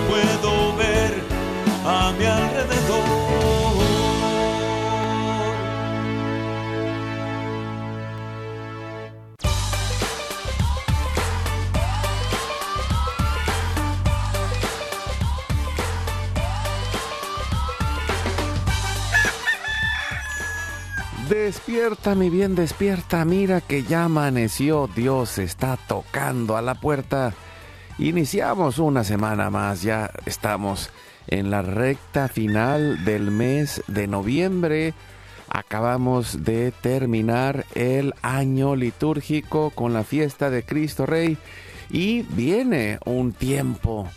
puedo ver a mi alrededor. Despierta, mi bien, despierta. Mira que ya amaneció. Dios está tocando a la puerta. Iniciamos una semana más. Ya estamos en la recta final del mes de noviembre. Acabamos de terminar el año litúrgico con la fiesta de Cristo Rey. Y viene un tiempo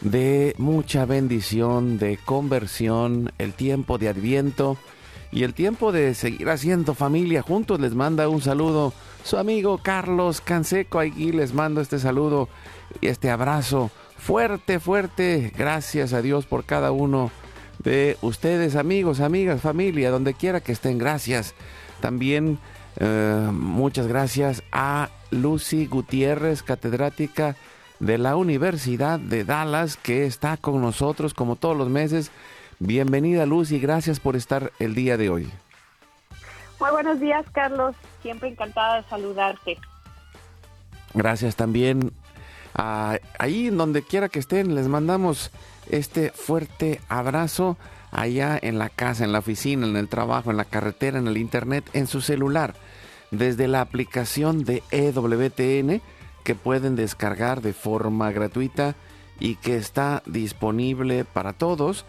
de mucha bendición, de conversión, el tiempo de Adviento y el tiempo de seguir haciendo familia juntos. Les manda un saludo su amigo Carlos Canseco. Aquí les mando este saludo y este abrazo fuerte, fuerte. Gracias a Dios por cada uno de ustedes, amigos, amigas, familia, donde quiera que estén. Gracias. También eh, muchas gracias a Lucy Gutiérrez, catedrática de la Universidad de Dallas, que está con nosotros como todos los meses. Bienvenida Lucy, gracias por estar el día de hoy. Muy buenos días, Carlos. Siempre encantada de saludarte. Gracias también. a ahí, en donde quiera que estén, les mandamos este fuerte abrazo allá en la casa, en la oficina, en el trabajo, en la carretera, en el internet, en su celular, desde la aplicación de EWTN que pueden descargar de forma gratuita y que está disponible para todos.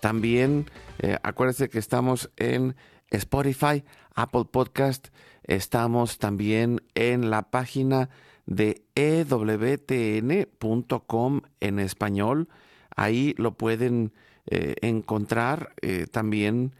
También eh, acuérdense que estamos en Spotify, Apple Podcast, estamos también en la página de ewtn.com en español. Ahí lo pueden eh, encontrar eh, también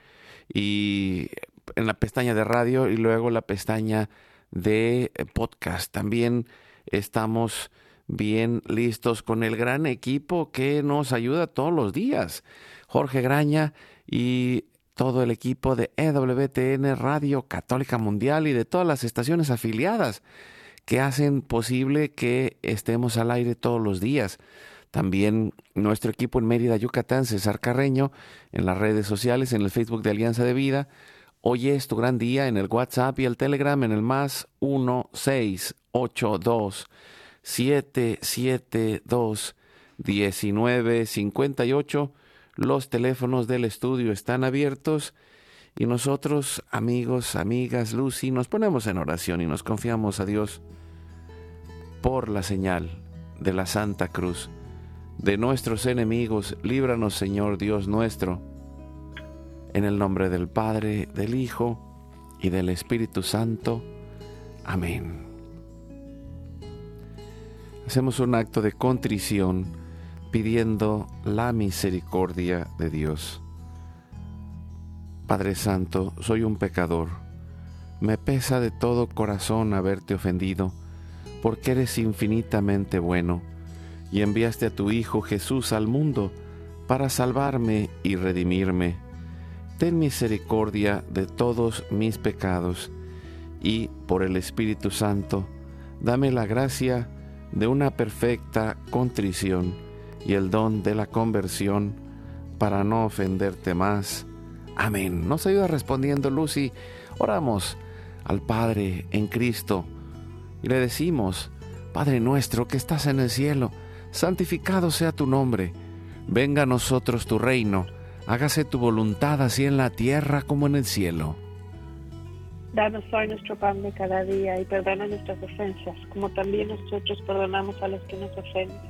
y en la pestaña de radio y luego la pestaña de eh, podcast. También estamos bien listos con el gran equipo que nos ayuda todos los días. Jorge Graña y todo el equipo de EWTN Radio Católica Mundial y de todas las estaciones afiliadas que hacen posible que estemos al aire todos los días. También nuestro equipo en Mérida, Yucatán, César Carreño, en las redes sociales, en el Facebook de Alianza de Vida. Hoy es tu gran día en el WhatsApp y el Telegram en el más 1682 772 1958. Los teléfonos del estudio están abiertos y nosotros, amigos, amigas, Lucy, nos ponemos en oración y nos confiamos a Dios por la señal de la Santa Cruz. De nuestros enemigos, líbranos, Señor Dios nuestro. En el nombre del Padre, del Hijo y del Espíritu Santo. Amén. Hacemos un acto de contrición pidiendo la misericordia de Dios. Padre Santo, soy un pecador. Me pesa de todo corazón haberte ofendido, porque eres infinitamente bueno, y enviaste a tu Hijo Jesús al mundo para salvarme y redimirme. Ten misericordia de todos mis pecados, y por el Espíritu Santo, dame la gracia de una perfecta contrición y el don de la conversión para no ofenderte más. Amén. Nos ayuda respondiendo Lucy. Oramos al Padre en Cristo y le decimos, Padre nuestro que estás en el cielo, santificado sea tu nombre. Venga a nosotros tu reino. Hágase tu voluntad así en la tierra como en el cielo. Danos hoy nuestro pan de cada día y perdona nuestras ofensas, como también nosotros perdonamos a los que nos ofenden.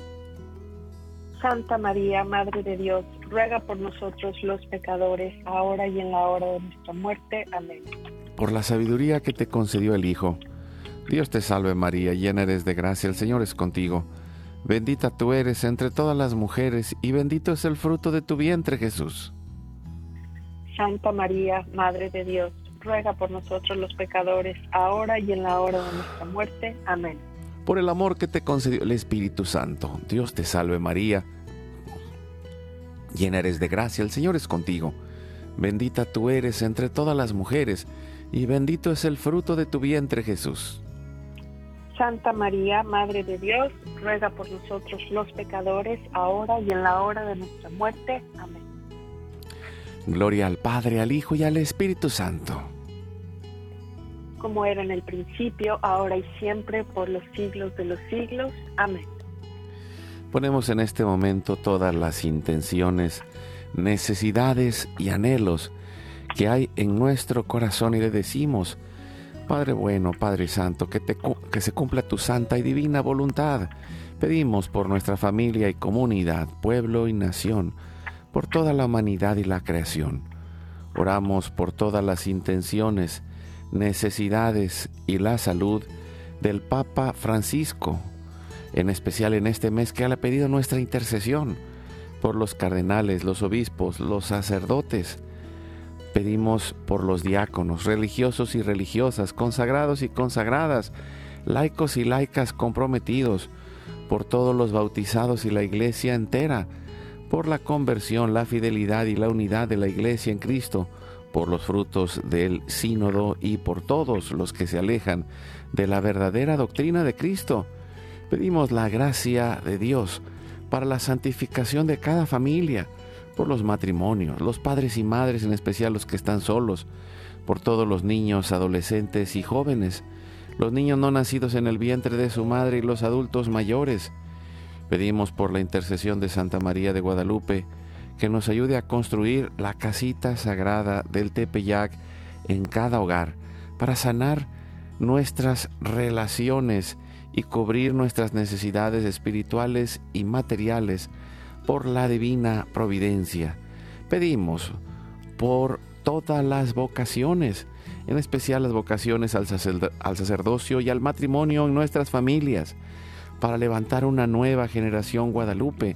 Santa María, Madre de Dios, ruega por nosotros los pecadores, ahora y en la hora de nuestra muerte. Amén. por la sabiduría que te concedió el Hijo. Dios te salve María, llena eres de gracia, el Señor es contigo. Bendita tú eres entre todas las mujeres, y bendito es el fruto de tu vientre Jesús. Santa María, Madre de Dios, ruega por nosotros los pecadores, ahora y en la hora de nuestra muerte. Amén. Por el amor que te concedió el Espíritu Santo, Dios te salve María, llena eres de gracia, el Señor es contigo. Bendita tú eres entre todas las mujeres, y bendito es el fruto de tu vientre Jesús. Santa María, Madre de Dios, ruega por nosotros los pecadores, ahora y en la hora de nuestra muerte. Amén. Gloria al Padre, al Hijo y al Espíritu Santo. Como era en el principio, ahora y siempre, por los siglos de los siglos. Amén. Ponemos en este momento todas las intenciones, necesidades y anhelos que hay en nuestro corazón y le decimos, Padre bueno, Padre Santo, que, te que se cumpla tu santa y divina voluntad. Pedimos por nuestra familia y comunidad, pueblo y nación, por toda la humanidad y la creación. Oramos por todas las intenciones, necesidades y la salud del Papa Francisco, en especial en este mes que ha pedido nuestra intercesión por los cardenales, los obispos, los sacerdotes. Pedimos por los diáconos, religiosos y religiosas, consagrados y consagradas, laicos y laicas comprometidos, por todos los bautizados y la iglesia entera, por la conversión, la fidelidad y la unidad de la iglesia en Cristo, por los frutos del sínodo y por todos los que se alejan de la verdadera doctrina de Cristo. Pedimos la gracia de Dios para la santificación de cada familia, por los matrimonios, los padres y madres, en especial los que están solos, por todos los niños, adolescentes y jóvenes, los niños no nacidos en el vientre de su madre y los adultos mayores. Pedimos por la intercesión de Santa María de Guadalupe que nos ayude a construir la casita sagrada del Tepeyac en cada hogar para sanar nuestras relaciones y cubrir nuestras necesidades espirituales y materiales por la divina providencia. Pedimos por todas las vocaciones, en especial las vocaciones al, sacerd- al sacerdocio y al matrimonio en nuestras familias, para levantar una nueva generación guadalupe.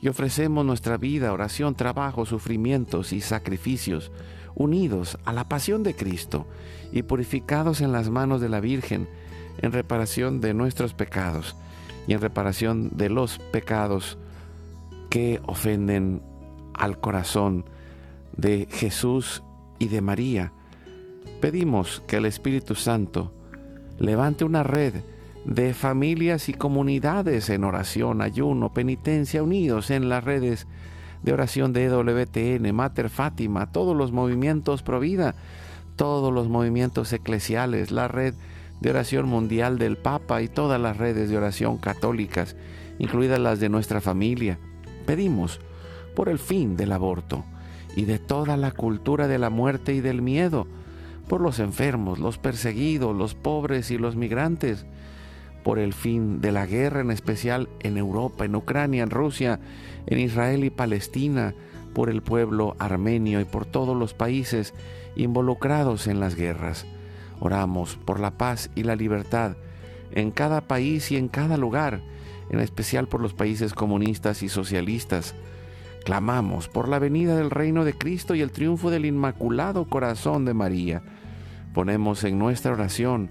y ofrecemos nuestra vida, oración, trabajo, sufrimientos y sacrificios, unidos a la pasión de Cristo y purificados en las manos de la Virgen, en reparación de nuestros pecados y en reparación de los pecados que ofenden al corazón de Jesús y de María. Pedimos que el Espíritu Santo levante una red de familias y comunidades en oración, ayuno, penitencia, unidos en las redes de oración de EWTN, Mater Fátima, todos los movimientos Provida, todos los movimientos eclesiales, la red de oración mundial del Papa y todas las redes de oración católicas, incluidas las de nuestra familia. Pedimos por el fin del aborto y de toda la cultura de la muerte y del miedo, por los enfermos, los perseguidos, los pobres y los migrantes, por el fin de la guerra, en especial en Europa, en Ucrania, en Rusia, en Israel y Palestina, por el pueblo armenio y por todos los países involucrados en las guerras. Oramos por la paz y la libertad en cada país y en cada lugar, en especial por los países comunistas y socialistas. Clamamos por la venida del reino de Cristo y el triunfo del Inmaculado Corazón de María. Ponemos en nuestra oración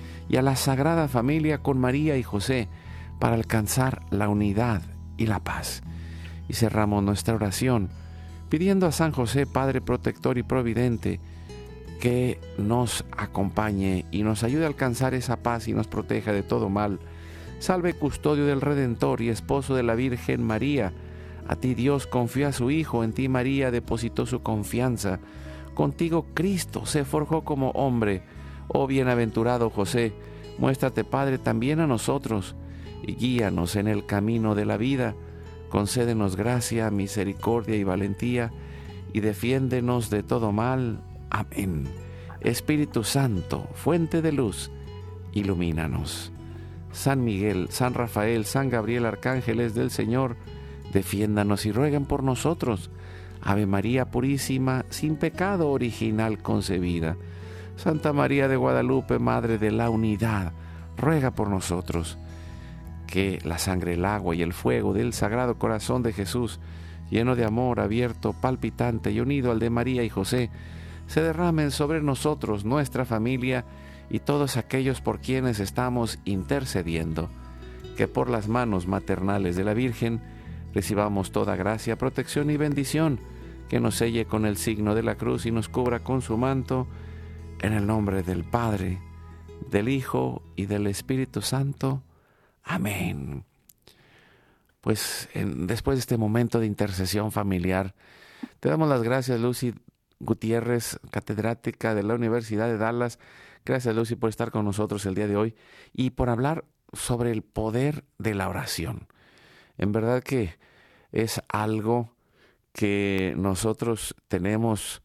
y a la sagrada familia con María y José para alcanzar la unidad y la paz. Y cerramos nuestra oración pidiendo a San José, Padre protector y providente, que nos acompañe y nos ayude a alcanzar esa paz y nos proteja de todo mal. Salve custodio del Redentor y esposo de la Virgen María. A ti Dios confió a su Hijo, en ti María depositó su confianza. Contigo Cristo se forjó como hombre. Oh bienaventurado José, muéstrate Padre también a nosotros y guíanos en el camino de la vida. Concédenos gracia, misericordia y valentía y defiéndenos de todo mal. Amén. Espíritu Santo, fuente de luz, ilumínanos. San Miguel, San Rafael, San Gabriel, arcángeles del Señor, defiéndanos y rueguen por nosotros. Ave María Purísima, sin pecado original concebida. Santa María de Guadalupe, Madre de la Unidad, ruega por nosotros. Que la sangre, el agua y el fuego del Sagrado Corazón de Jesús, lleno de amor, abierto, palpitante y unido al de María y José, se derramen sobre nosotros, nuestra familia y todos aquellos por quienes estamos intercediendo, que por las manos maternales de la Virgen recibamos toda gracia, protección y bendición, que nos selle con el signo de la cruz y nos cubra con su manto, en el nombre del Padre, del Hijo y del Espíritu Santo. Amén. Pues después de este momento de intercesión familiar, te damos las gracias, Lucy, Gutiérrez, catedrática de la Universidad de Dallas. Gracias, Lucy, por estar con nosotros el día de hoy y por hablar sobre el poder de la oración. En verdad que es algo que nosotros tenemos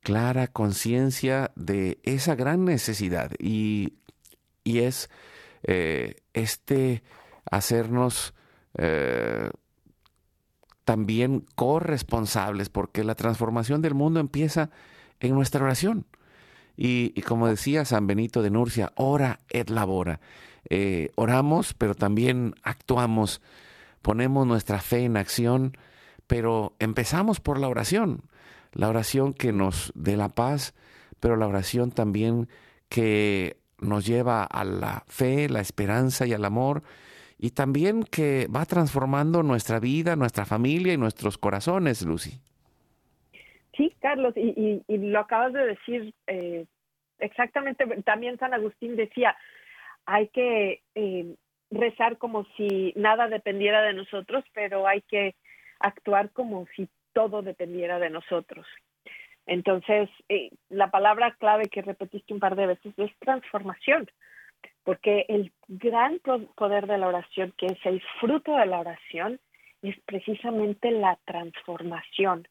clara conciencia de esa gran necesidad y, es eh, este hacernos eh, también corresponsables, porque la transformación del mundo empieza en nuestra oración. Y, como decía San Benito de Nurcia, ora et labora. Eh, oramos, pero también actuamos, ponemos nuestra fe en acción, pero empezamos por la oración, la oración que nos dé la paz, pero la oración también que nos lleva a la fe, la esperanza y al amor, y también que va transformando nuestra vida, nuestra familia y nuestros corazones, Lucy. Sí, Carlos, y, lo acabas de decir eh, exactamente, también San Agustín decía, hay que eh, rezar como si nada dependiera de nosotros, pero hay que actuar como si todo dependiera de nosotros. Entonces, eh, la palabra clave que repetiste un par de veces es transformación porque el gran poder de la oración, que es el fruto de la oración, es precisamente la transformación.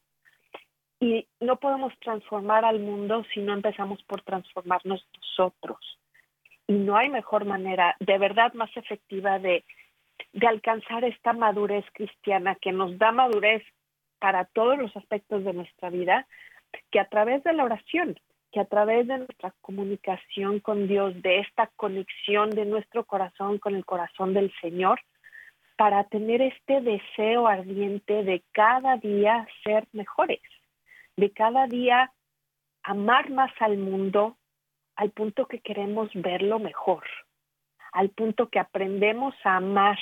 Y no podemos transformar al mundo si no empezamos por transformarnos nosotros. Y no hay mejor manera, de verdad más efectiva, de de alcanzar esta madurez cristiana que nos da madurez para todos los aspectos de nuestra vida, que a través de la oración, que a través de nuestra comunicación con Dios, de esta conexión de nuestro corazón con el corazón del Señor, para tener este deseo ardiente de cada día ser mejores, de cada día amar más al mundo al punto que queremos verlo mejor, al punto que aprendemos a amar,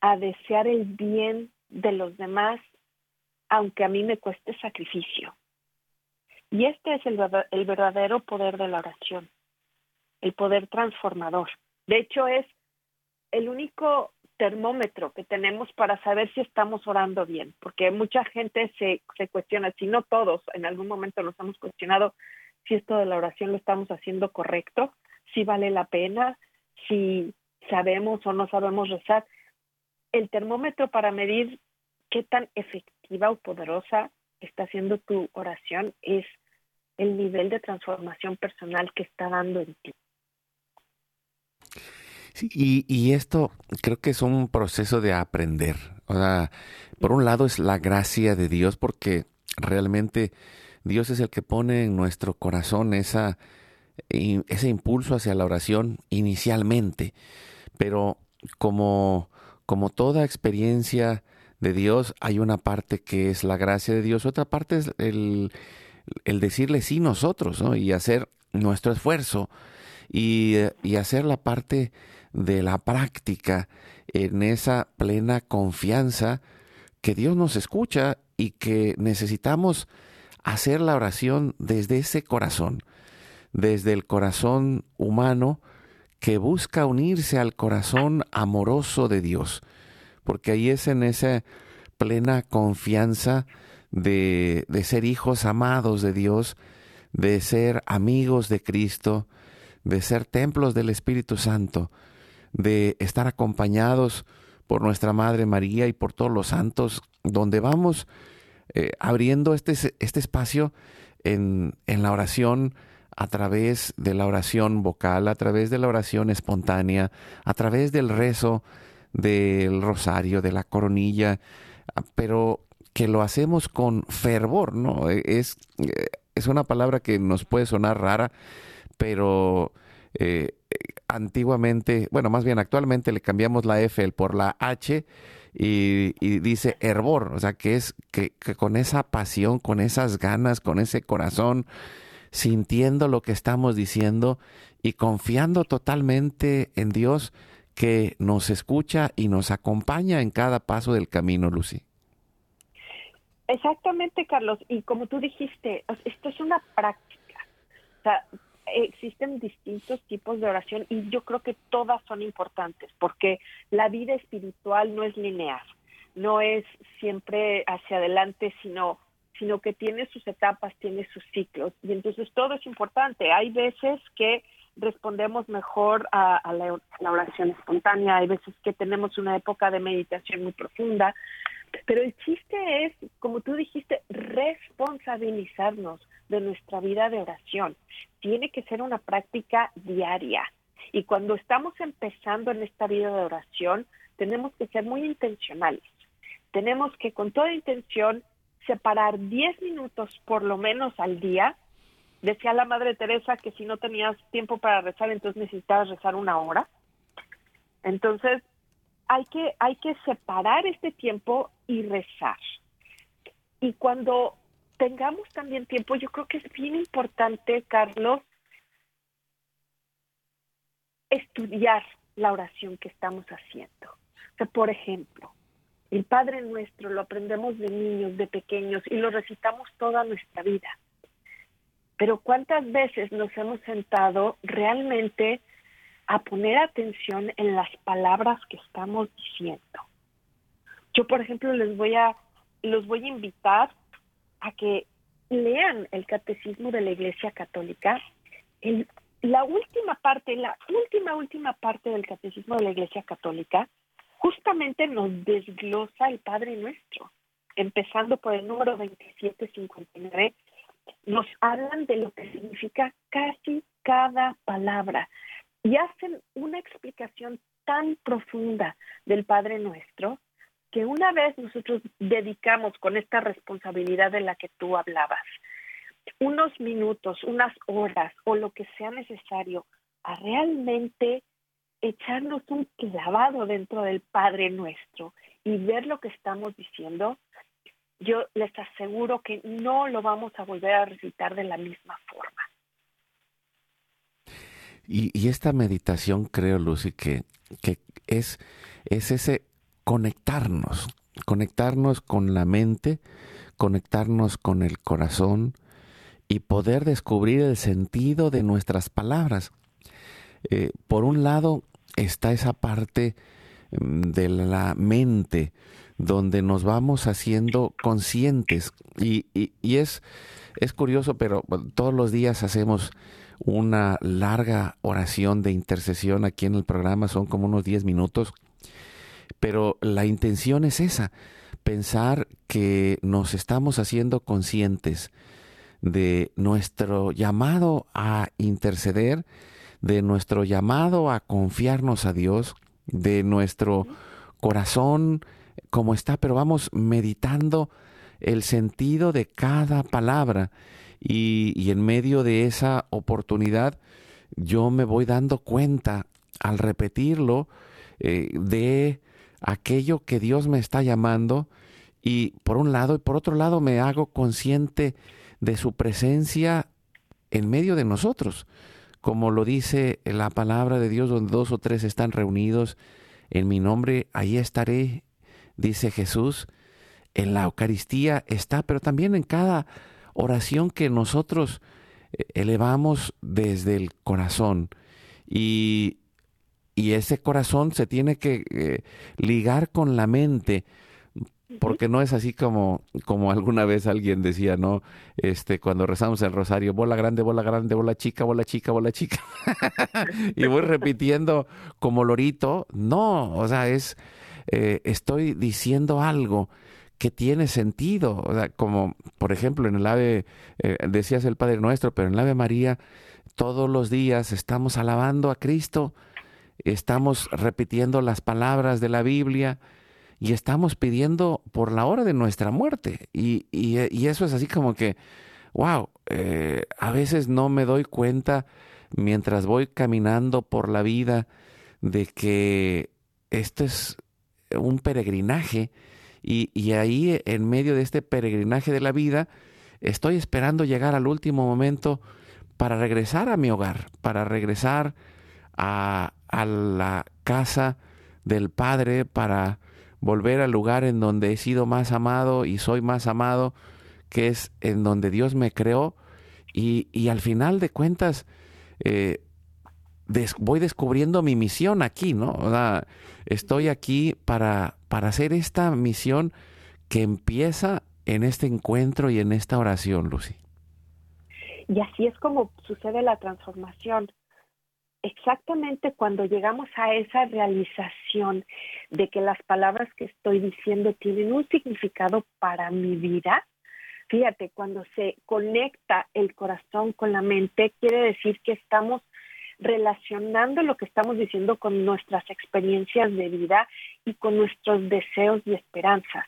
a desear el bien de los demás, aunque a mí me cueste sacrificio. Y este es el, verdadero poder de la oración, el poder transformador. De hecho, es el único termómetro que tenemos para saber si estamos orando bien, porque mucha gente se, se cuestiona, si no todos, en algún momento nos hemos cuestionado si esto de la oración lo estamos haciendo correcto, si vale la pena, si sabemos o no sabemos rezar. El termómetro para medir qué tan o poderosa está haciendo tu oración es el nivel de transformación personal que está dando en ti. Y, y, esto creo que es un proceso de aprender. O sea, por un lado es la gracia de Dios porque realmente Dios es el que pone en nuestro corazón esa, ese impulso hacia la oración inicialmente. Pero como, como toda experiencia de Dios, hay una parte que es la gracia de Dios, otra parte es el, el decirle sí nosotros, ¿no? Y hacer nuestro esfuerzo y, y hacer la parte de la práctica en esa plena confianza que Dios nos escucha y que necesitamos hacer la oración desde ese corazón, desde el corazón humano que busca unirse al corazón amoroso de Dios, porque ahí es en esa plena confianza de, de ser hijos amados de Dios, de ser amigos de Cristo, de ser templos del Espíritu Santo, de estar acompañados por nuestra Madre María y por todos los santos, donde vamos eh, abriendo este, este espacio en, en la oración a través de la oración vocal, a través de la oración espontánea, a través del rezo del rosario, de la coronilla, ah, pero que lo hacemos con fervor, ¿no? E, es, eh, es una palabra que nos puede sonar rara, pero eh, antiguamente, bueno, más bien actualmente le cambiamos la F por la H y, dice hervor, o sea, que es que, con esa pasión, con esas ganas, con ese corazón, sintiendo lo que estamos diciendo y confiando totalmente en Dios que nos escucha y nos acompaña en cada paso del camino, Lucy. Exactamente, Carlos. Y como tú dijiste, esto es una práctica. O sea, existen distintos tipos de oración y yo creo que todas son importantes porque la vida espiritual no es lineal, no es siempre hacia adelante, sino sino que tiene sus etapas, tiene sus ciclos y entonces todo es importante. Hay veces que respondemos mejor a, la, la, oración espontánea, hay veces que tenemos una época de meditación muy profunda, pero el chiste es, como tú dijiste, responsabilizarnos de nuestra vida de oración. Tiene que ser una práctica diaria. Y cuando estamos empezando en esta vida de oración, tenemos que ser muy intencionales. Tenemos que con toda intención separar 10 minutos por lo menos al día. Decía la Madre Teresa que si no tenías tiempo para rezar, entonces necesitabas rezar una hora. Entonces, hay que, hay que separar este tiempo y rezar. Y cuando tengamos también tiempo, yo creo que es bien importante, Carlos, estudiar la oración que estamos haciendo. O sea, por ejemplo, el Padre Nuestro lo aprendemos de niños, de pequeños, y lo recitamos toda nuestra vida. Pero ¿cuántas veces nos hemos sentado realmente a poner atención en las palabras que estamos diciendo? Yo, por ejemplo, les voy a, los voy a invitar a que lean el catecismo de la Iglesia Católica. la última parte, la última, última parte del catecismo de la Iglesia Católica, justamente nos desglosa el Padre Nuestro, empezando por el número 2759, nos hablan de lo que significa casi cada palabra y hacen una explicación tan profunda del Padre Nuestro que una vez nosotros dedicamos con esta responsabilidad de la que tú hablabas, unos minutos, unas horas o lo que sea necesario a realmente echarnos un clavado dentro del Padre Nuestro y ver lo que estamos diciendo, yo les aseguro que no lo vamos a volver a recitar de la misma forma. Y, esta meditación, creo, Lucy, que, que es, es ese conectarnos, conectarnos con la mente, conectarnos con el corazón y poder descubrir el sentido de nuestras palabras. Eh, por un lado está esa parte mm, de la mente donde nos vamos haciendo conscientes. Y, y, es, es curioso, pero todos los días hacemos una larga oración de intercesión aquí en el programa, son como unos 10 minutos, pero la intención es esa, pensar que nos estamos haciendo conscientes de nuestro llamado a interceder, de nuestro llamado a confiarnos a Dios, de nuestro corazón como está, pero vamos meditando el sentido de cada palabra. Y, en medio de esa oportunidad yo me voy dando cuenta al repetirlo eh, de aquello que Dios me está llamando. Y por un lado y por otro lado me hago consciente de su presencia en medio de nosotros. Como lo dice la palabra de Dios, donde dos o tres están reunidos en mi nombre, ahí estaré, dice Jesús. En la Eucaristía está, pero también en cada oración que nosotros eh, elevamos desde el corazón. Y, y ese corazón se tiene que eh, ligar con la mente porque no es así como, como alguna vez alguien decía, ¿no? Este, cuando rezamos el rosario, bola grande, bola grande, bola chica, bola chica, bola chica. y voy repitiendo como lorito. No, o sea, es, eh, estoy diciendo algo que tiene sentido. Como, por ejemplo, en el Ave, eh, decías el Padre Nuestro, pero en el Ave María, todos los días estamos alabando a Cristo, estamos repitiendo las palabras de la Biblia, y estamos pidiendo por la hora de nuestra muerte. Y, y, eso es así como que, wow, eh, a veces no me doy cuenta mientras voy caminando por la vida de que esto es un peregrinaje y, y ahí en medio de este peregrinaje de la vida estoy esperando llegar al último momento para regresar a mi hogar, para regresar a, a la casa del Padre, para volver al lugar en donde he sido más amado y soy más amado, que es en donde Dios me creó. Y, al final de cuentas, eh, voy descubriendo mi misión aquí, ¿no? O sea, estoy aquí para, para hacer esta misión que empieza en este encuentro y en esta oración, Lucy. Y así es como sucede la transformación exactamente cuando llegamos a esa realización de que las palabras que estoy diciendo tienen un significado para mi vida, fíjate, cuando se conecta el corazón con la mente, quiere decir que estamos relacionando lo que estamos diciendo con nuestras experiencias de vida y con nuestros deseos y esperanzas.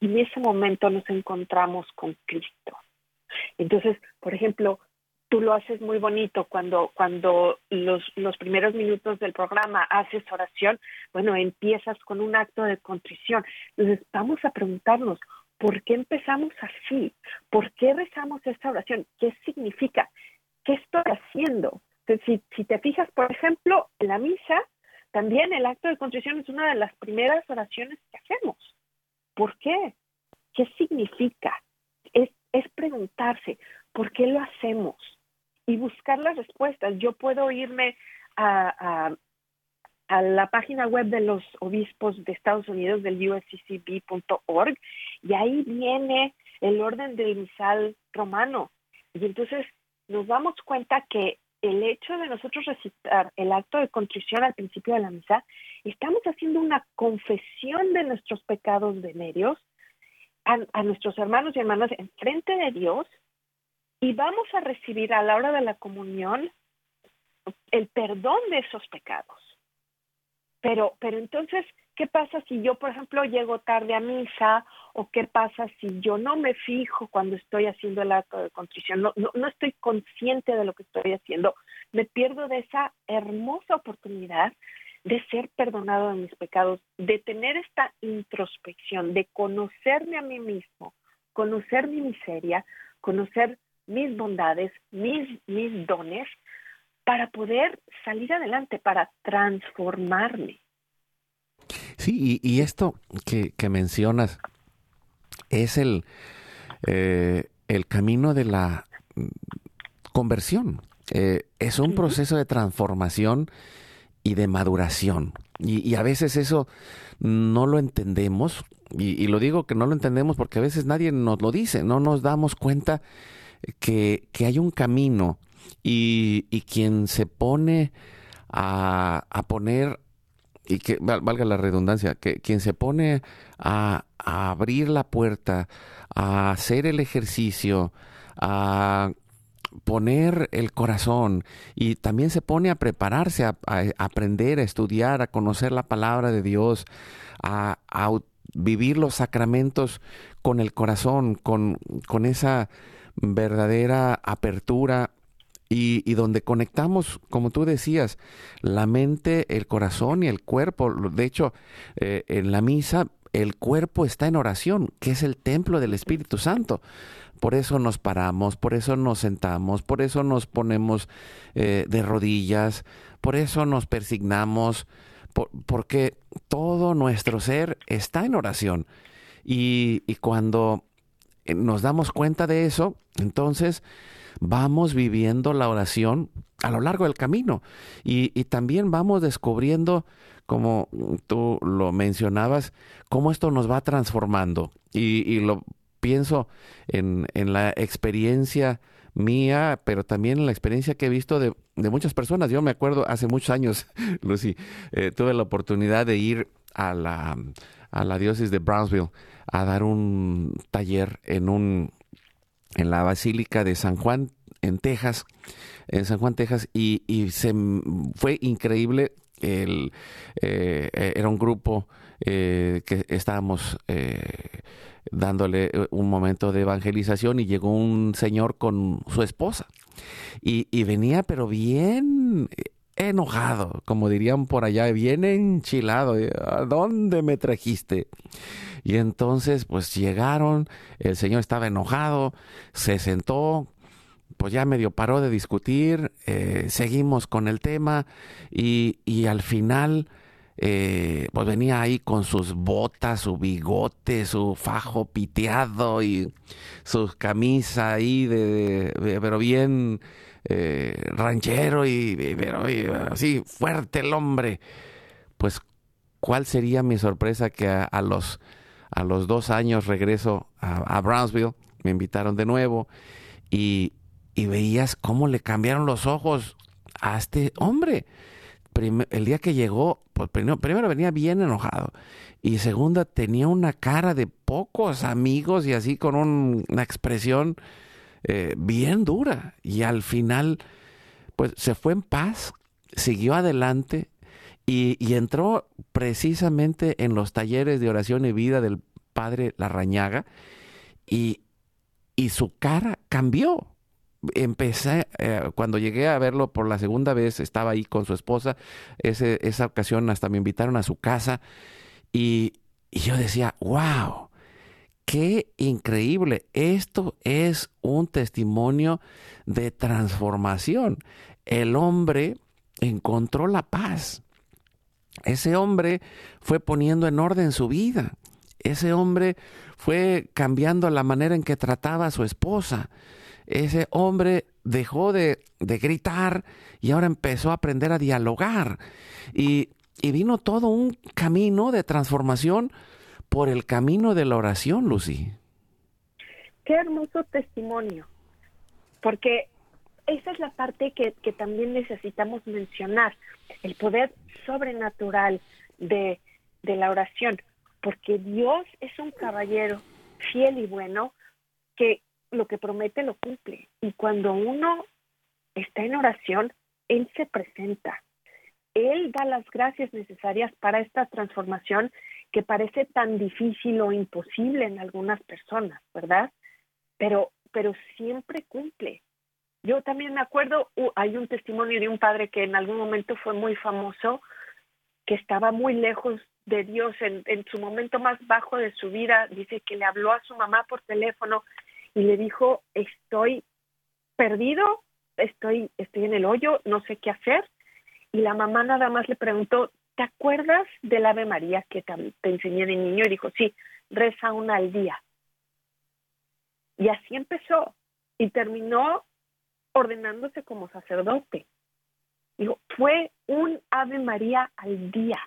Y en ese momento nos encontramos con Cristo. Entonces, por ejemplo, tú lo haces muy bonito cuando, cuando los, los primeros minutos del programa haces oración, bueno, empiezas con un acto de contrición. Entonces, vamos a preguntarnos, ¿por qué empezamos así? ¿Por qué rezamos esta oración? ¿Qué significa? ¿Qué estoy haciendo? Si, si te fijas, por ejemplo, en la misa, también el acto de contrición es una de las primeras oraciones que hacemos. ¿Por qué? ¿Qué significa? Es, es preguntarse, ¿por qué lo hacemos? y buscar las respuestas. Yo puedo irme a, a, la página web de los obispos de Estados Unidos, del usccb.org, y ahí viene el orden del misal romano. Y entonces nos damos cuenta que el hecho de nosotros recitar el acto de contrición al principio de la misa, estamos haciendo una confesión de nuestros pecados medios a, a nuestros hermanos y hermanas en frente de Dios y vamos a recibir a la hora de la comunión el perdón de esos pecados. Pero, pero entonces, ¿qué pasa si yo, por ejemplo, llego tarde a misa? ¿O qué pasa si yo no me fijo cuando estoy haciendo el acto de contrición? No, no, no estoy consciente de lo que estoy haciendo. Me pierdo de esa hermosa oportunidad de ser perdonado de mis pecados, de tener esta introspección, de conocerme a mí mismo, conocer mi miseria, conocer mis bondades, mis, mis dones, para poder salir adelante, para transformarme. Sí, y, esto que, mencionas es el, eh, el camino de la conversión. Eh, es un proceso de transformación y de maduración. Y, a veces eso no lo entendemos, y, lo digo que no lo entendemos porque a veces nadie nos lo dice, no nos damos cuenta que, hay un camino y, quien se pone a, poner, y que valga la redundancia, que quien se pone a, a abrir la puerta, a hacer el ejercicio, a poner el corazón y también se pone a prepararse, a, aprender, a estudiar, a conocer la palabra de Dios, a, vivir los sacramentos con el corazón, con, con esa verdadera apertura y, y, donde conectamos, como tú decías, la mente, el corazón y el cuerpo. De hecho, eh, en la misa el cuerpo está en oración, que es el templo del Espíritu Santo. Por eso nos paramos, por eso nos sentamos, por eso nos ponemos eh, de rodillas, por eso nos persignamos, porque todo nuestro ser está en oración. Y, cuando eh, nos damos cuenta de eso, entonces vamos viviendo la oración a lo largo del camino y, también vamos descubriendo, como tú lo mencionabas, cómo esto nos va transformando. Y, y lo pienso en, en, la experiencia mía, pero también en la experiencia que he visto de, de muchas personas. Yo me acuerdo hace muchos años, Lucy, eh, tuve la oportunidad de ir a la, a la diócesis de Brownsville a dar un taller en un en la Basílica de San Juan en Texas, en San Juan, Texas, y, y se fue increíble. El, eh, era un grupo eh, que estábamos eh, dándole eh, un momento de evangelización y llegó un señor con su esposa y, venía pero bien enojado, como dirían por allá, bien enchilado. ¿A dónde me trajiste? Y entonces pues llegaron, el señor estaba enojado, se sentó, pues ya medio paró de discutir, seguimos con el tema y, y al final eh, pues venía ahí con sus botas, su bigote, su fajo piteado y su camisa ahí de, pero bien eh, ranchero y, así fuerte el hombre. Pues cuál sería mi sorpresa que a, los a los dos años regreso a, Brownsville, me invitaron de nuevo y, y veías cómo le cambiaron los ojos a este hombre el día que llegó, pues primero, venía bien enojado y segunda tenía una cara de pocos amigos y así con una expresión eh, bien dura. Y al final pues se fue en paz, siguió adelante y, entró precisamente en los talleres de oración y vida del padre Larrañaga y, y su cara cambió. Empecé, eh, cuando llegué a verlo por la segunda vez, estaba ahí con su esposa, esa ocasión hasta me invitaron a su casa y, y yo decía, wow, qué increíble, esto es un testimonio de transformación. El hombre encontró la paz. Ese hombre fue poniendo en orden su vida. Ese hombre fue cambiando la manera en que trataba a su esposa ese hombre dejó de, gritar y ahora empezó a aprender a dialogar. Y, vino todo un camino de transformación por el camino de la oración, Lucy. Qué hermoso testimonio, porque esa es la parte que, que también necesitamos mencionar, el poder sobrenatural de, de la oración, porque Dios es un caballero fiel y bueno que lo que promete lo cumple. Y cuando uno está en oración, Él se presenta. Él da las gracias necesarias para esta transformación que parece tan difícil o imposible en algunas personas, ¿verdad? Pero, pero siempre cumple. Yo también me acuerdo, uh, hay un testimonio de un padre que en algún momento fue muy famoso, que estaba muy lejos de Dios en, en su momento más bajo de su vida. Dice que le habló a su mamá por teléfono y le dijo, estoy perdido, estoy, estoy en el hoyo, no sé qué hacer. Y la mamá nada más le preguntó, ¿te acuerdas del Ave María que te, enseñé de niño? Y dijo, sí, reza una al día. Y así empezó. Y terminó ordenándose como sacerdote. Dijo, fue un Ave María al día.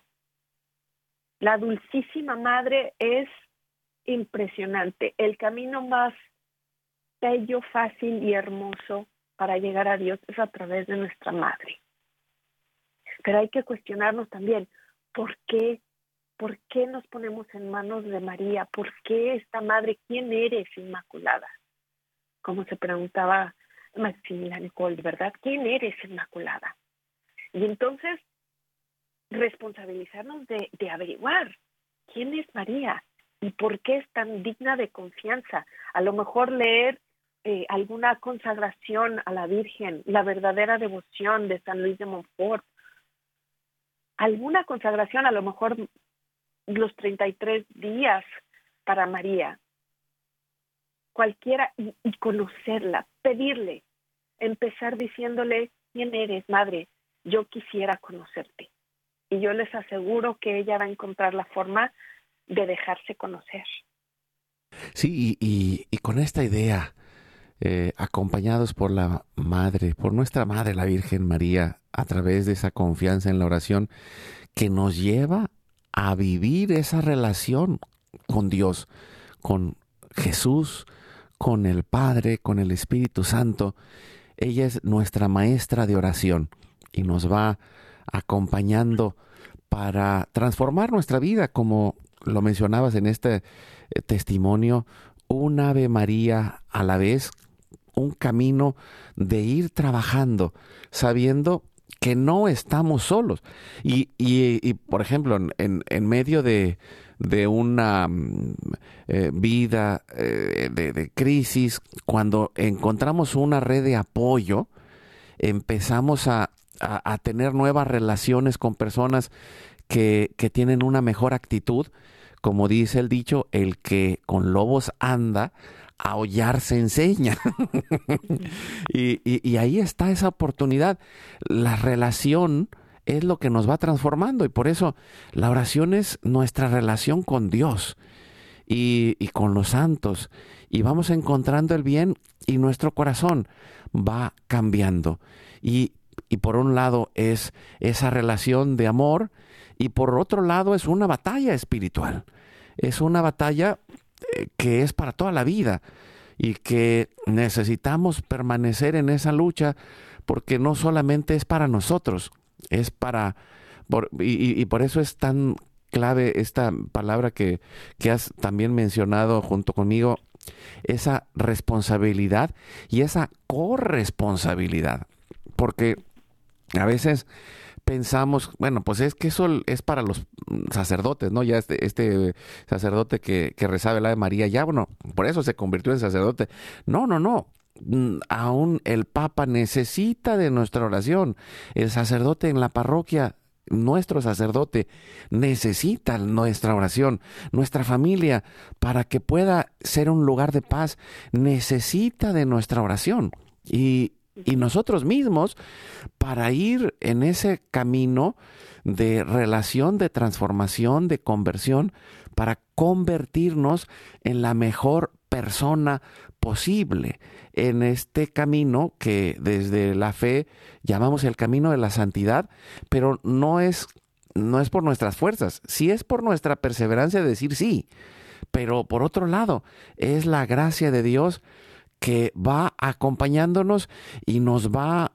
La Dulcísima Madre es impresionante. El camino más bello, fácil y hermoso para llegar a Dios es a través de nuestra Madre. Pero hay que cuestionarnos también, ¿por qué? ¿Por qué nos ponemos en manos de María? ¿Por qué esta Madre? ¿Quién eres, Inmaculada? Como se preguntaba Maximiliano Nicole, ¿verdad? ¿Quién eres, Inmaculada? Y entonces, responsabilizarnos de, de averiguar quién es María y por qué es tan digna de confianza. A lo mejor leer eh, alguna consagración a la Virgen, la verdadera devoción de San Luis de Montfort, alguna consagración, a lo mejor los 33 días para María, cualquiera, y, conocerla, pedirle, empezar diciéndole, ¿quién eres, madre? Yo quisiera conocerte. Y yo les aseguro que ella va a encontrar la forma de dejarse conocer. Sí, y con esta idea, eh, acompañados por la Madre, por nuestra Madre, la Virgen María, a través de esa confianza en la oración, que nos lleva a vivir esa relación con Dios, con Jesús, con el Padre, con el Espíritu Santo. Ella es nuestra maestra de oración y nos va acompañando para transformar nuestra vida, como lo mencionabas en este eh, testimonio, un Ave María a la vez, un camino de ir trabajando, sabiendo que no estamos solos. Y, y, por ejemplo, en, en, medio de, de una eh, vida eh, de, de, crisis, cuando encontramos una red de apoyo, empezamos a, a, a tener nuevas relaciones con personas que, que tienen una mejor actitud. Como dice el dicho, el que con lobos anda, aullar se enseña. y, ahí está esa oportunidad. La relación es lo que nos va transformando y por eso la oración es nuestra relación con Dios y, y con los santos. Y vamos encontrando el bien y nuestro corazón va cambiando. Y, y por un lado es esa relación de amor y por otro lado es una batalla espiritual. Es una batalla que es para toda la vida y que necesitamos permanecer en esa lucha porque no solamente es para nosotros, es para... Y, y, por eso es tan clave esta palabra que, que has también mencionado junto conmigo, esa responsabilidad y esa corresponsabilidad. Porque a veces pensamos, bueno, pues es que eso es para los sacerdotes, ¿no? Ya este, este sacerdote que, que rezaba el Ave María, ya, bueno, por eso se convirtió en sacerdote. No, no, no. Mm, aún el Papa necesita de nuestra oración. El sacerdote en la parroquia nuestro sacerdote necesita nuestra oración, nuestra familia, para que pueda ser un lugar de paz, necesita de nuestra oración. Y y nosotros mismos para ir en ese camino de relación, de transformación, de conversión, para convertirnos en la mejor persona posible en este camino que desde la fe llamamos el camino de la santidad, pero no es no es por nuestras fuerzas, sí es por nuestra perseverancia de decir sí, pero por otro lado es la gracia de Dios que va acompañándonos y nos va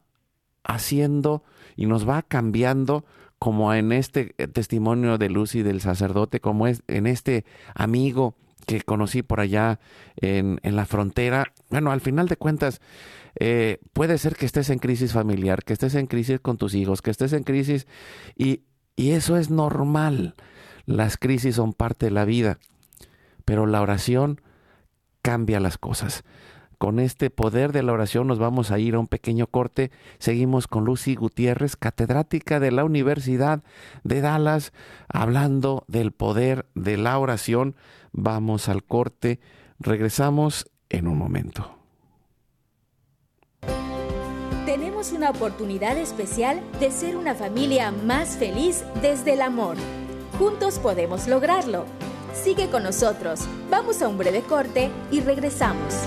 haciendo y nos va cambiando como en este eh, testimonio de Lucy del sacerdote, como es en este amigo que conocí por allá en, en la frontera. Bueno, al final de cuentas, eh, puede ser que estés en crisis familiar, que estés en crisis con tus hijos, que estés en crisis y, y eso es normal. Las crisis son parte de la vida, pero la oración cambia las cosas. Con este poder de la oración nos vamos a ir a un pequeño corte. Seguimos con Lucy Gutiérrez, catedrática de la Universidad de Dallas, hablando del poder de la oración. Vamos al corte. Regresamos en un momento. Tenemos una oportunidad especial de ser una familia más feliz desde el amor. Juntos podemos lograrlo. Sigue con nosotros. Vamos a un breve corte y regresamos.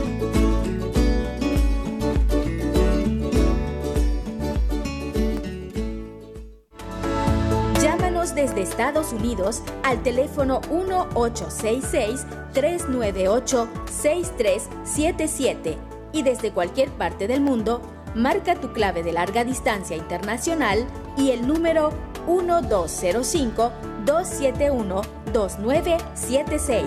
Desde Estados Unidos al teléfono 1866-398-6377 y desde cualquier parte del mundo, marca tu clave de larga distancia internacional y el número 1205-271-2976.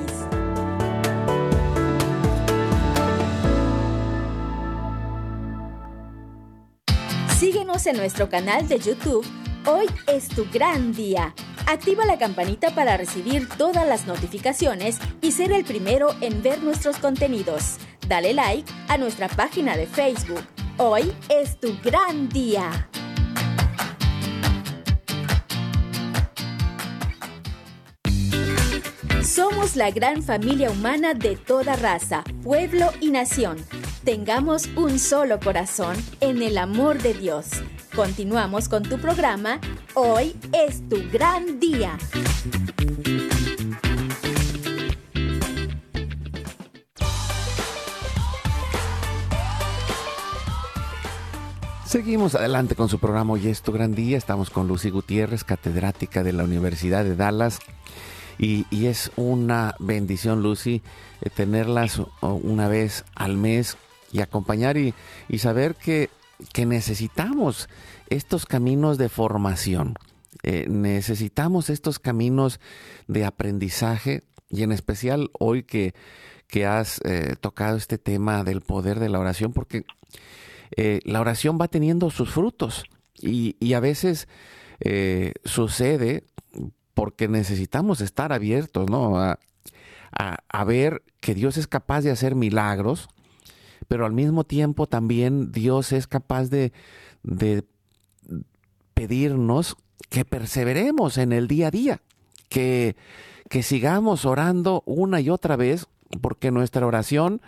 Síguenos en nuestro canal de YouTube. Hoy es tu gran día. Activa la campanita para recibir todas las notificaciones y ser el primero en ver nuestros contenidos. Dale like a nuestra página de Facebook. Hoy es tu gran día. Somos la gran familia humana de toda raza, pueblo y nación. Tengamos un solo corazón en el amor de Dios. Continuamos con tu programa. Hoy es tu gran día. Seguimos adelante con su programa Hoy es tu gran día. Estamos con Lucy Gutiérrez, catedrática de la Universidad de Dallas. Y, es una bendición, Lucy, eh, tenerlas una vez al mes y acompañar y saber que, que, necesitamos estos caminos de formación. Eh, necesitamos estos caminos de aprendizaje y en especial hoy que, que has eh, tocado este tema del poder de la oración, porque eh, la oración va teniendo sus frutos y, y a veces sucede porque necesitamos estar abiertos, ¿no? A, a, ver que Dios es capaz de hacer milagros, pero al mismo tiempo también Dios es capaz de, pedirnos que perseveremos en el día a día, que, que sigamos orando una y otra vez, porque nuestra oración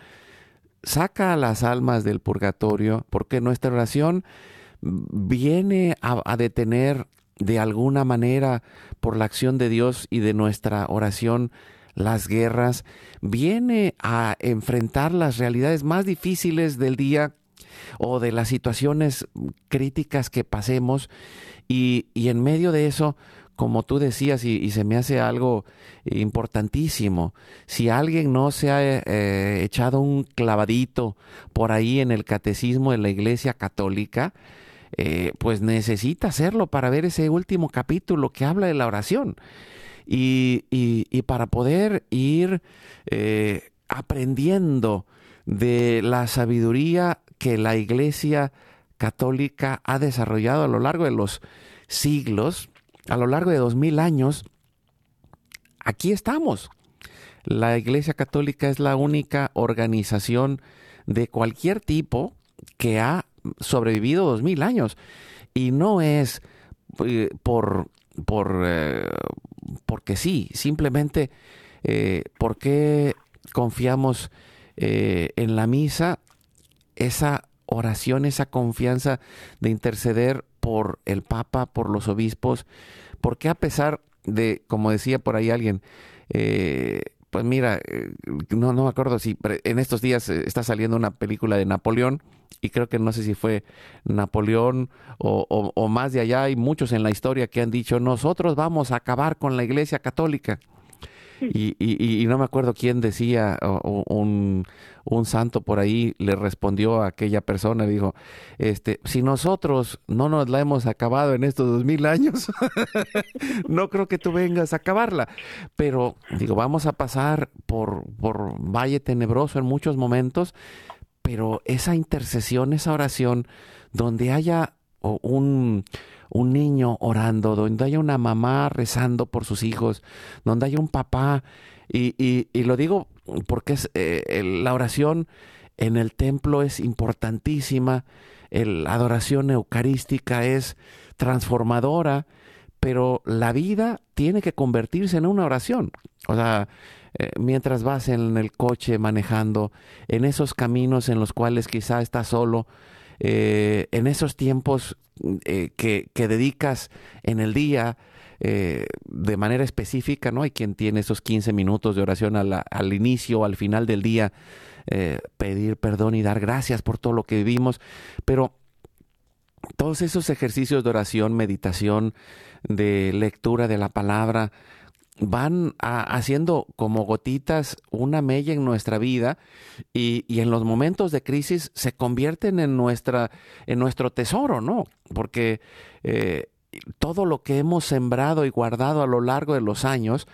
saca a las almas del purgatorio, porque nuestra oración viene a, detener de alguna manera por la acción de Dios y de nuestra oración las guerras, viene a enfrentar las realidades más difíciles del día o de las situaciones críticas que pasemos y, y en medio de eso como tú decías, y, se me hace algo importantísimo, si alguien no se ha eh, echado un clavadito por ahí en el catecismo de la Iglesia Católica, eh, pues necesita hacerlo para ver ese último capítulo que habla de la oración. Y, y, para poder ir eh, aprendiendo de la sabiduría que la Iglesia Católica ha desarrollado a lo largo de los siglos, a lo largo de dos mil años, aquí estamos. La Iglesia Católica es la única organización de cualquier tipo que ha sobrevivido dos mil años y no es eh, por por eh, porque sí, simplemente eh, porque confiamos eh, en la misa esa oración, esa confianza de interceder por el Papa, por los obispos, porque a pesar de, como decía por ahí alguien, eh, pues mira, eh, no, no me acuerdo si en estos días eh, está saliendo una película de Napoleón y creo que no sé si fue Napoleón o, o, más de allá. Hay muchos en la historia que han dicho, nosotros vamos a acabar con la Iglesia Católica. Y, y, y, no me acuerdo quién decía, un, un, santo por ahí le respondió a aquella persona, dijo, este, si nosotros no nos la hemos acabado en estos dos mil años, no creo que tú vengas a acabarla. Pero digo, vamos a pasar por, por valle tenebroso en muchos momentos, pero esa intercesión, esa oración, donde haya un un niño orando, donde haya una mamá rezando por sus hijos, donde haya un papá. Y, y, lo digo porque es, eh, la oración en el templo es importantísima, la adoración eucarística es transformadora, pero la vida tiene que convertirse en una oración. O sea, eh, mientras vas en el coche manejando, en esos caminos en los cuales quizá estás solo, eh, en esos tiempos eh, que, dedicas en el día de manera específica, ¿no? Hay quien tiene esos 15 minutos de oración al inicio o al final del día, pedir perdón y dar gracias por todo lo que vivimos, pero todos esos ejercicios de oración, meditación, de lectura de la palabra, van haciendo como gotitas una mella en nuestra vida y, en los momentos de crisis se convierten en, nuestra, en nuestro tesoro, ¿no? Porque eh, todo lo que hemos sembrado y guardado a lo largo de los años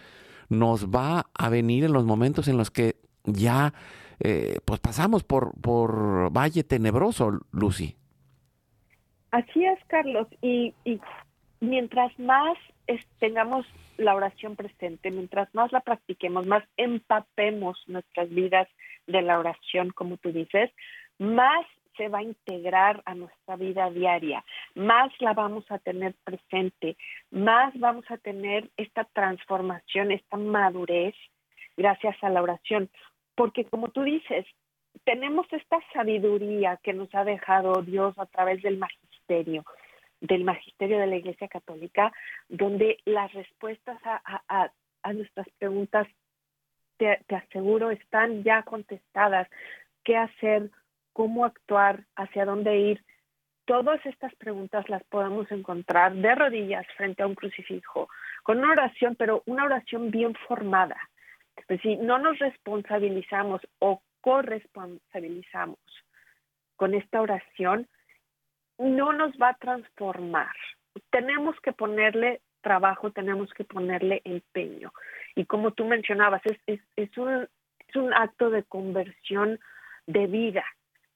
nos va a venir en los momentos en los que ya eh, pues pasamos por, por valle tenebroso, Lucy. Así es, Carlos. Y, y mientras más tengamos la oración presente, mientras más la practiquemos, más empapemos nuestras vidas de la oración, como tú dices, más se va a integrar a nuestra vida diaria, más la vamos a tener presente, más vamos a tener esta transformación, esta madurez gracias a la oración. Porque como tú dices, tenemos esta sabiduría que nos ha dejado Dios a través del magisterio, del magisterio de la Iglesia Católica, donde las respuestas a, nuestras preguntas, te, aseguro, están ya contestadas. ¿Qué hacer? ¿Cómo actuar? ¿Hacia dónde ir? Todas estas preguntas las podemos encontrar de rodillas frente a un crucifijo, con una oración, pero una oración bien formada. Pues si no nos responsabilizamos o corresponsabilizamos con esta oración, no nos va a transformar. Tenemos que ponerle trabajo, tenemos que ponerle empeño. Y como tú mencionabas, es, es, un, es un acto de conversión de vida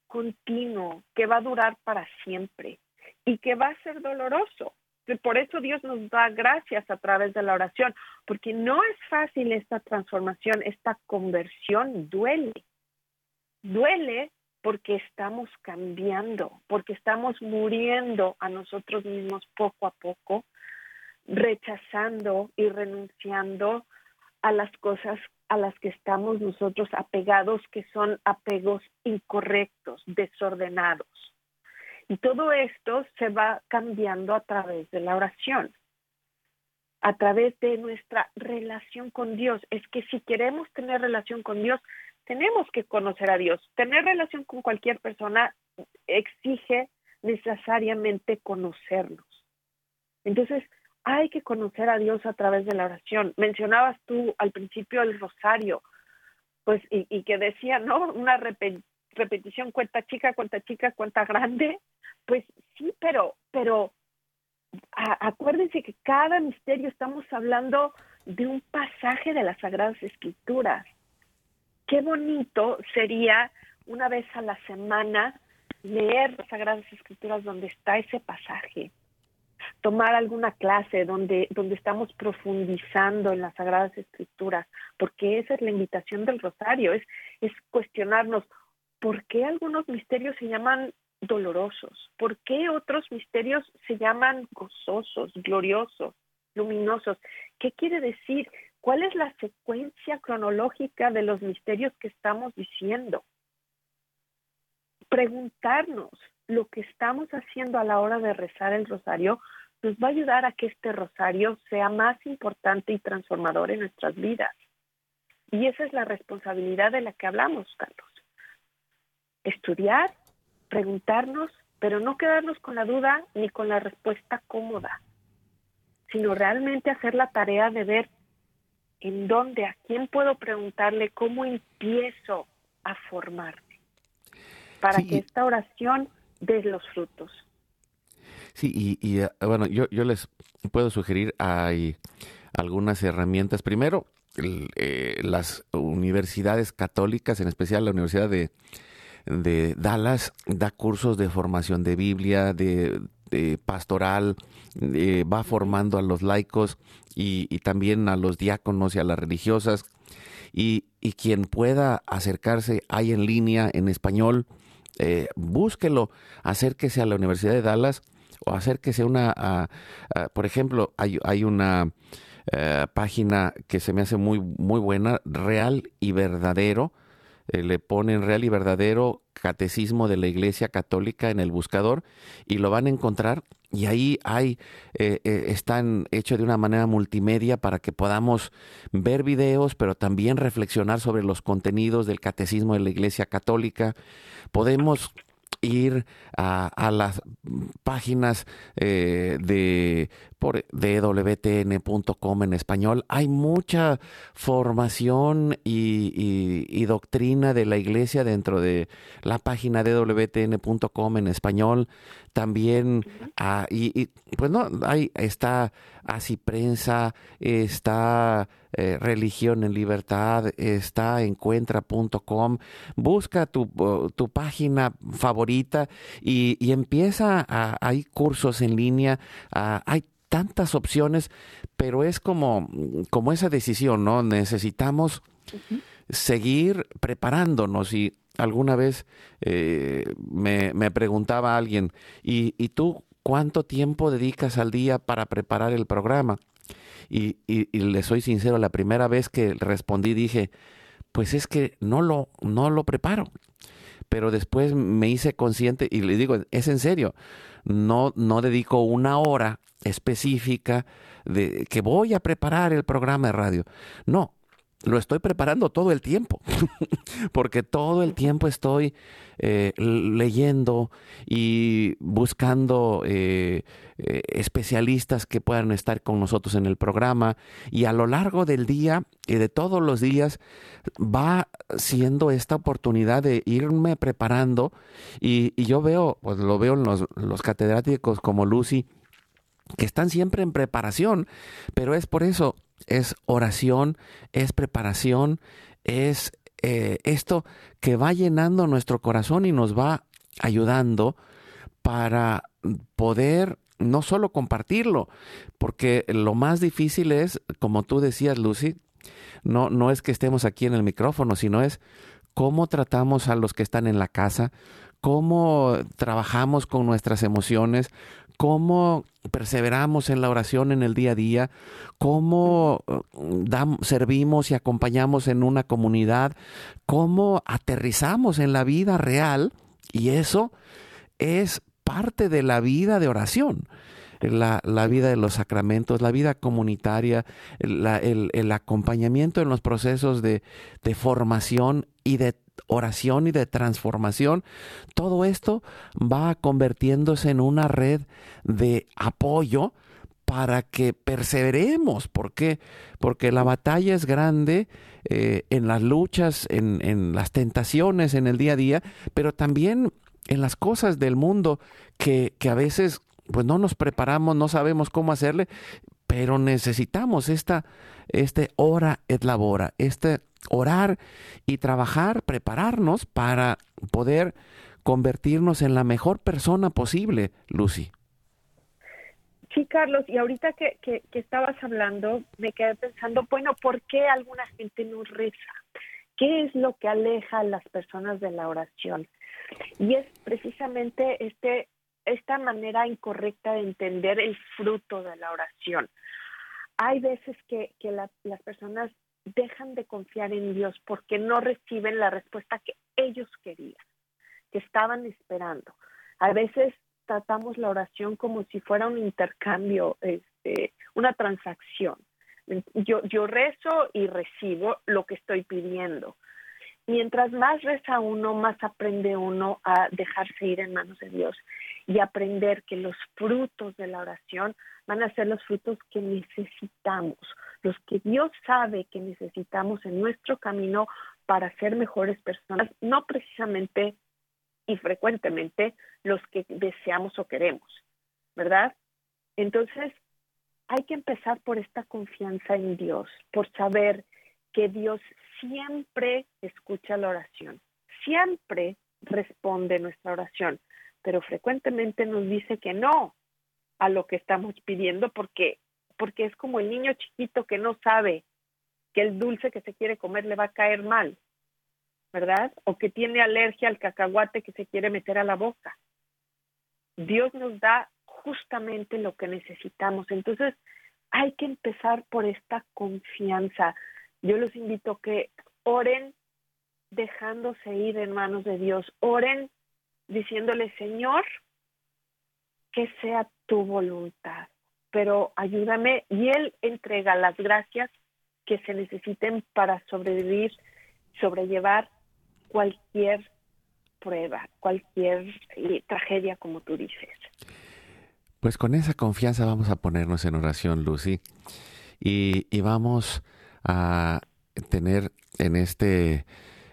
continuo que va a durar para siempre y que va a ser doloroso. Por eso Dios nos da gracias a través de la oración, porque no es fácil esta transformación, esta conversión duele. Duele porque estamos cambiando, porque estamos muriendo a nosotros mismos poco a poco, rechazando y renunciando a las cosas a las que estamos nosotros apegados, que son apegos incorrectos, desordenados. Y todo esto se va cambiando a través de la oración, a través de nuestra relación con Dios. Es que si queremos tener relación con Dios, tenemos que conocer a Dios. Tener relación con cualquier persona exige necesariamente conocernos. Entonces, hay que conocer a Dios a través de la oración. Mencionabas tú al principio el rosario, pues, y, que decía, ¿no? Una repetición, cuenta chica, cuenta chica, cuenta grande. Pues sí, pero, pero acuérdense que cada misterio estamos hablando de un pasaje de las Sagradas Escrituras qué bonito sería una vez a la semana leer las Sagradas Escrituras donde está ese pasaje, tomar alguna clase donde, donde estamos profundizando en las Sagradas Escrituras, porque esa es la invitación del rosario, es, es cuestionarnos por qué algunos misterios se llaman dolorosos, por qué otros misterios se llaman gozosos, gloriosos, luminosos. ¿Qué quiere decir? ¿Cuál es la secuencia cronológica de los misterios que estamos diciendo? Preguntarnos lo que estamos haciendo a la hora de rezar el rosario nos va a ayudar a que este rosario sea más importante y transformador en nuestras vidas. Y esa es la responsabilidad de la que hablamos, Carlos. Estudiar, preguntarnos, pero no quedarnos con la duda ni con la respuesta cómoda, sino realmente hacer la tarea de ver en dónde, a quién puedo preguntarle, cómo empiezo a formarme, para que esta oración dé los frutos. Sí, y, eh, bueno, yo, yo les puedo sugerir hay algunas herramientas. Primero, eh, las universidades católicas, en especial la Universidad de, de Dallas, da cursos de formación de Biblia, de, pastoral, va formando a los laicos y, y, también a los diáconos y a las religiosas. Y, y quien pueda acercarse, hay en línea, en español, eh, búsquelo, acérquese a la Universidad de Dallas o acérquese a una, por ejemplo, hay, hay una eh, página que se me hace muy, muy buena, real y verdadero. Eh, le ponen real y verdadero catecismo de la Iglesia Católica en el buscador y lo van a encontrar y ahí hay eh, están hechos de una manera multimedia para que podamos ver videos pero también reflexionar sobre los contenidos del catecismo de la Iglesia Católica. Podemos ir a, las páginas eh, de por de wtn.com en español. Hay mucha formación y, doctrina de la iglesia dentro de la página de wtn.com en español. También, ah, y, pues no, ahí está así prensa, está eh, religión en libertad, está encuentra.com. Busca tu, tu, página favorita y, empieza a, hay cursos en línea, ah, hay tantas opciones, pero es como, como esa decisión, ¿no? Necesitamos seguir preparándonos y alguna vez eh, me, me, preguntaba alguien, ¿y, ¿y, tú cuánto tiempo dedicas al día para preparar el programa? Y, y, y, le soy sincero, la primera vez que respondí dije, pues es que no lo, no lo preparo. Pero después me hice consciente y le digo, es en serio, no, no dedico una hora específica de que voy a preparar el programa de radio. No, lo estoy preparando todo el tiempo, porque todo el tiempo estoy eh, leyendo y buscando eh, eh, especialistas que puedan estar con nosotros en el programa y a lo largo del día y de todos los días va siendo esta oportunidad de irme preparando y, yo veo, pues lo veo en los, los catedráticos como Lucy, que están siempre en preparación, pero es por eso, es oración, es preparación, es eh, esto que va llenando nuestro corazón y nos va ayudando para poder no solo compartirlo, porque lo más difícil es, como tú decías, Lucy, no, no es que estemos aquí en el micrófono, sino es cómo tratamos a los que están en la casa, cómo trabajamos con nuestras emociones, cómo perseveramos en la oración en el día a día, cómo uh, servimos y acompañamos en una comunidad, cómo aterrizamos en la vida real y eso es parte de la vida de oración. La, vida de los sacramentos, la vida comunitaria, el, acompañamiento en los procesos de, de formación y de oración y de transformación, todo esto va convirtiéndose en una red de apoyo para que perseveremos. ¿Por qué? Porque la batalla es grande eh, en las luchas, en, en las tentaciones, en el día a día, pero también en las cosas del mundo que, que a veces pues no nos preparamos, no sabemos cómo hacerle, pero necesitamos esta, este hora et labora, este orar y trabajar, prepararnos para poder convertirnos en la mejor persona posible, Lucy. Sí, Carlos, y ahorita que, que, estabas hablando, me quedé pensando, bueno, ¿por qué alguna gente no reza? ¿Qué es lo que aleja a las personas de la oración? Y es precisamente este, esta manera incorrecta de entender el fruto de la oración. Hay veces que, las personas dejan de confiar en Dios porque no reciben la respuesta que ellos querían, que estaban esperando. A veces tratamos la oración como si fuera un intercambio, este, una transacción. Yo, yo rezo y recibo lo que estoy pidiendo. Mientras más reza uno, más aprende uno a dejarse ir en manos de Dios y aprender que los frutos de la oración van a ser los frutos que necesitamos, los que Dios sabe que necesitamos en nuestro camino para ser mejores personas, no precisamente y frecuentemente los que deseamos o queremos, ¿verdad? Entonces, hay que empezar por esta confianza en Dios, por saber que Dios siempre escucha la oración, siempre responde nuestra oración, pero frecuentemente nos dice que no a lo que estamos pidiendo porque porque es como el niño chiquito que no sabe que el dulce que se quiere comer le va a caer mal. ¿verdad? O que tiene alergia al cacahuate que se quiere meter a la boca. Dios nos da justamente lo que necesitamos. Entonces, hay que empezar por esta confianza. Yo los invito a que oren dejándose ir en manos de Dios. Oren diciéndole, Señor, que sea tu voluntad, pero ayúdame. Y Él entrega las gracias que se necesiten para sobrevivir, sobrellevar cualquier prueba, cualquier eh, tragedia, como tú dices. Pues con esa confianza vamos a ponernos en oración, Lucy, y, y vamos a tener en este,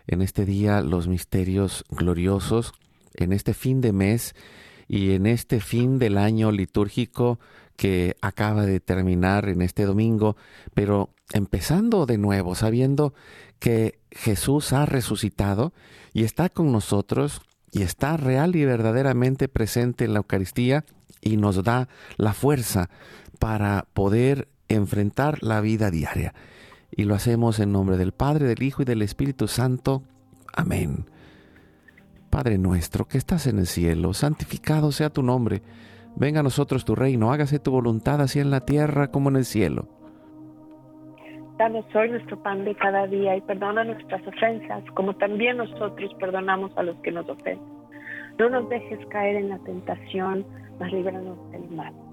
en este día los misterios gloriosos, en este fin de mes y en este fin del año litúrgico que acaba de terminar en este domingo, pero empezando de nuevo, sabiendo que Jesús ha resucitado y está con nosotros y está real y verdaderamente presente en la Eucaristía y nos da la fuerza para poder enfrentar la vida diaria. Y lo hacemos en nombre del Padre, del Hijo y del Espíritu Santo. Amén. Padre nuestro que estás en el cielo, santificado sea tu nombre. Venga a nosotros tu reino, hágase tu voluntad así en la tierra como en el cielo. Danos hoy nuestro pan de cada día y perdona nuestras ofensas, como también nosotros perdonamos a los que nos ofenden. No nos dejes caer en la tentación, mas líbranos del mal.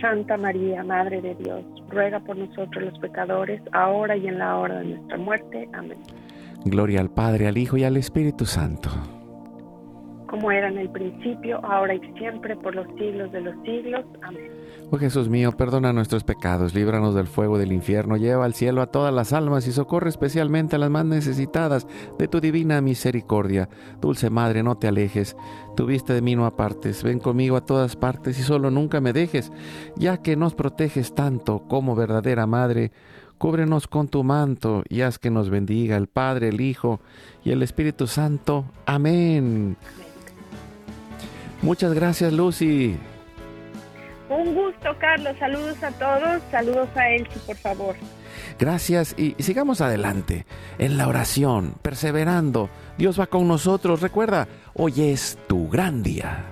Santa María, Madre de Dios, ruega por nosotros los pecadores, ahora y en la hora de nuestra muerte. Amén. Gloria al Padre, al Hijo y al Espíritu Santo como era en el principio, ahora y siempre, por los siglos de los siglos. Amén. Oh Jesús mío, perdona nuestros pecados, líbranos del fuego del infierno, lleva al cielo a todas las almas y socorre especialmente a las más necesitadas de tu divina misericordia. Dulce Madre, no te alejes, tu vista de mí no apartes, ven conmigo a todas partes y solo nunca me dejes, ya que nos proteges tanto como verdadera Madre. Cúbrenos con tu manto y haz que nos bendiga el Padre, el Hijo y el Espíritu Santo. Amén. Muchas gracias, Lucy. Un gusto, Carlos. Saludos a todos. Saludos a Elsie, por favor. Gracias y, sigamos adelante en la oración, perseverando. Dios va con nosotros. Recuerda, hoy es tu gran día.